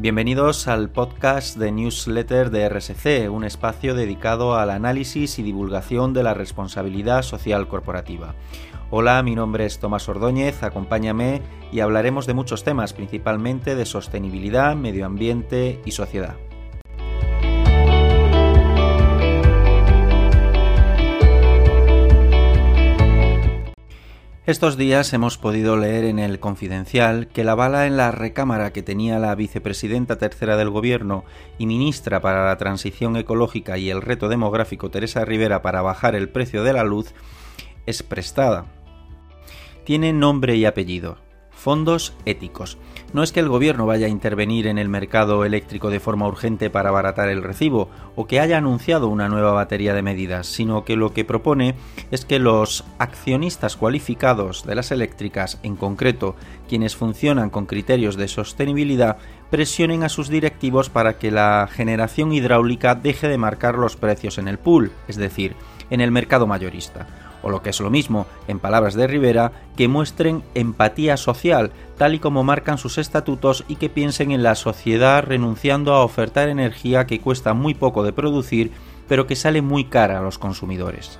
Bienvenidos al podcast de newsletter de RSC, un espacio dedicado al análisis y divulgación de la responsabilidad social corporativa. Hola, mi nombre es Tomás Ordóñez, acompáñame y hablaremos de muchos temas, principalmente de sostenibilidad, medio ambiente y sociedad. Estos días hemos podido leer en el Confidencial que la bala en la recámara que tenía la vicepresidenta tercera del Gobierno y ministra para la Transición Ecológica y el Reto Demográfico Teresa Rivera para bajar el precio de la luz es prestada. Tiene nombre y apellido, fondos éticos. No es que el gobierno vaya a intervenir en el mercado eléctrico de forma urgente para abaratar el recibo o que haya anunciado una nueva batería de medidas, sino que lo que propone es que los accionistas cualificados de las eléctricas, en concreto quienes funcionan con criterios de sostenibilidad, presionen a sus directivos para que la generación hidráulica deje de marcar los precios en el pool, es decir, en el mercado mayorista o lo que es lo mismo, en palabras de Rivera, que muestren empatía social, tal y como marcan sus estatutos y que piensen en la sociedad renunciando a ofertar energía que cuesta muy poco de producir, pero que sale muy cara a los consumidores.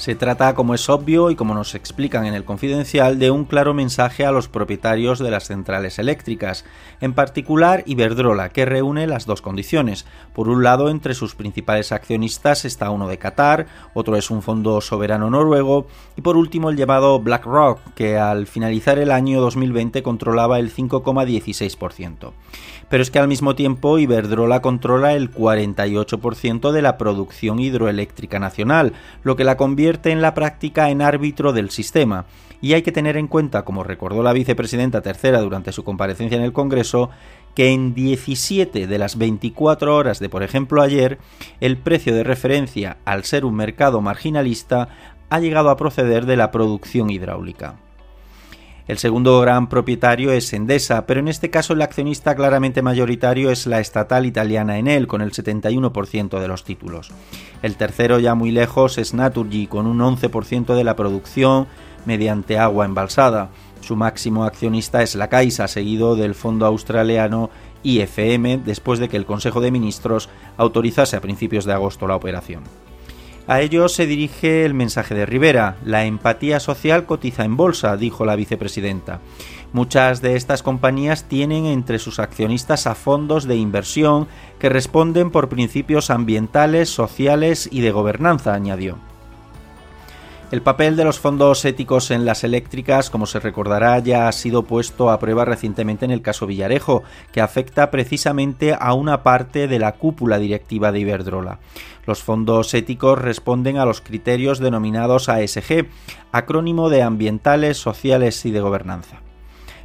Se trata, como es obvio y como nos explican en el confidencial, de un claro mensaje a los propietarios de las centrales eléctricas, en particular Iberdrola, que reúne las dos condiciones. Por un lado, entre sus principales accionistas está uno de Qatar, otro es un fondo soberano noruego, y por último el llamado BlackRock, que al finalizar el año 2020 controlaba el 5,16%. Pero es que al mismo tiempo Iberdrola controla el 48% de la producción hidroeléctrica nacional, lo que la convierte en la práctica en árbitro del sistema. Y hay que tener en cuenta, como recordó la vicepresidenta tercera durante su comparecencia en el Congreso, que en 17 de las 24 horas de, por ejemplo, ayer, el precio de referencia, al ser un mercado marginalista, ha llegado a proceder de la producción hidráulica. El segundo gran propietario es Endesa, pero en este caso el accionista claramente mayoritario es la estatal italiana Enel, con el 71% de los títulos. El tercero, ya muy lejos, es Naturgy, con un 11% de la producción mediante agua embalsada. Su máximo accionista es la Caixa, seguido del fondo australiano IFM, después de que el Consejo de Ministros autorizase a principios de agosto la operación. A ellos se dirige el mensaje de Rivera. La empatía social cotiza en bolsa, dijo la vicepresidenta. Muchas de estas compañías tienen entre sus accionistas a fondos de inversión que responden por principios ambientales, sociales y de gobernanza, añadió. El papel de los fondos éticos en las eléctricas, como se recordará, ya ha sido puesto a prueba recientemente en el caso Villarejo, que afecta precisamente a una parte de la cúpula directiva de Iberdrola. Los fondos éticos responden a los criterios denominados ASG, acrónimo de ambientales, sociales y de gobernanza.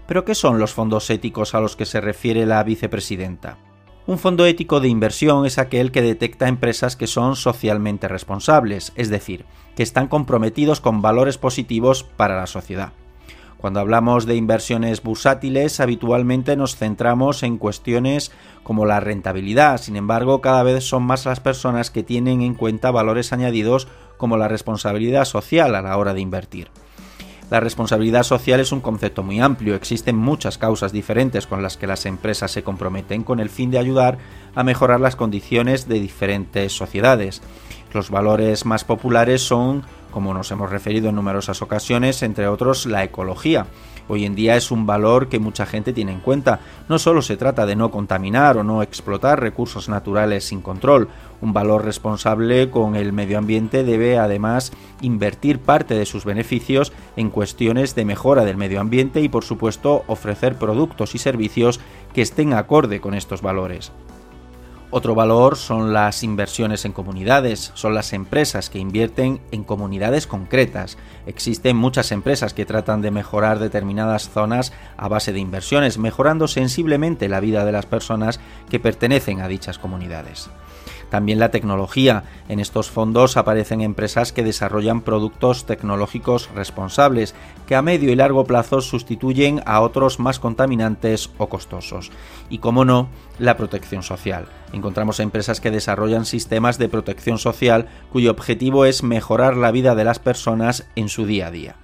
¿Pero qué son los fondos éticos a los que se refiere la vicepresidenta? Un fondo ético de inversión es aquel que detecta empresas que son socialmente responsables, es decir, que están comprometidos con valores positivos para la sociedad. Cuando hablamos de inversiones bursátiles, habitualmente nos centramos en cuestiones como la rentabilidad, sin embargo, cada vez son más las personas que tienen en cuenta valores añadidos como la responsabilidad social a la hora de invertir. La responsabilidad social es un concepto muy amplio, existen muchas causas diferentes con las que las empresas se comprometen con el fin de ayudar a mejorar las condiciones de diferentes sociedades. Los valores más populares son, como nos hemos referido en numerosas ocasiones, entre otros la ecología. Hoy en día es un valor que mucha gente tiene en cuenta. No solo se trata de no contaminar o no explotar recursos naturales sin control. Un valor responsable con el medio ambiente debe además invertir parte de sus beneficios en cuestiones de mejora del medio ambiente y por supuesto ofrecer productos y servicios que estén acorde con estos valores. Otro valor son las inversiones en comunidades, son las empresas que invierten en comunidades concretas. Existen muchas empresas que tratan de mejorar determinadas zonas a base de inversiones, mejorando sensiblemente la vida de las personas que pertenecen a dichas comunidades. También la tecnología. En estos fondos aparecen empresas que desarrollan productos tecnológicos responsables, que a medio y largo plazo sustituyen a otros más contaminantes o costosos. Y como no, la protección social. Encontramos empresas que desarrollan sistemas de protección social cuyo objetivo es mejorar la vida de las personas en su día a día.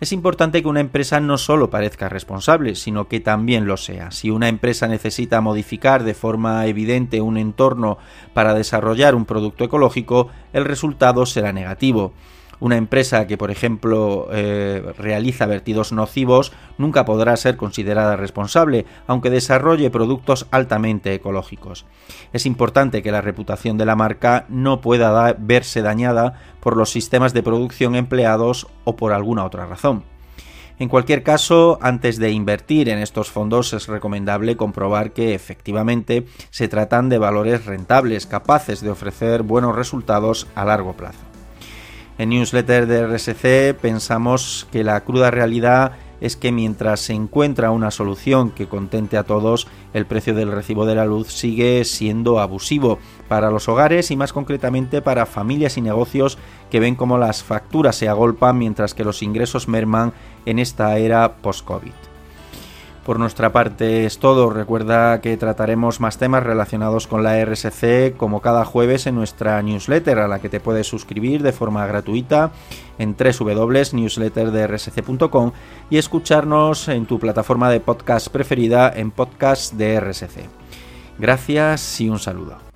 Es importante que una empresa no solo parezca responsable, sino que también lo sea. Si una empresa necesita modificar de forma evidente un entorno para desarrollar un producto ecológico, el resultado será negativo. Una empresa que, por ejemplo, eh, realiza vertidos nocivos nunca podrá ser considerada responsable, aunque desarrolle productos altamente ecológicos. Es importante que la reputación de la marca no pueda verse dañada por los sistemas de producción empleados o por alguna otra razón. En cualquier caso, antes de invertir en estos fondos es recomendable comprobar que efectivamente se tratan de valores rentables, capaces de ofrecer buenos resultados a largo plazo. En newsletter de RSC pensamos que la cruda realidad es que mientras se encuentra una solución que contente a todos, el precio del recibo de la luz sigue siendo abusivo para los hogares y más concretamente para familias y negocios que ven como las facturas se agolpan mientras que los ingresos merman en esta era post-COVID. Por nuestra parte es todo. Recuerda que trataremos más temas relacionados con la RSC como cada jueves en nuestra newsletter a la que te puedes suscribir de forma gratuita en www.newsletterdrsc.com y escucharnos en tu plataforma de podcast preferida en podcast de RSC. Gracias y un saludo.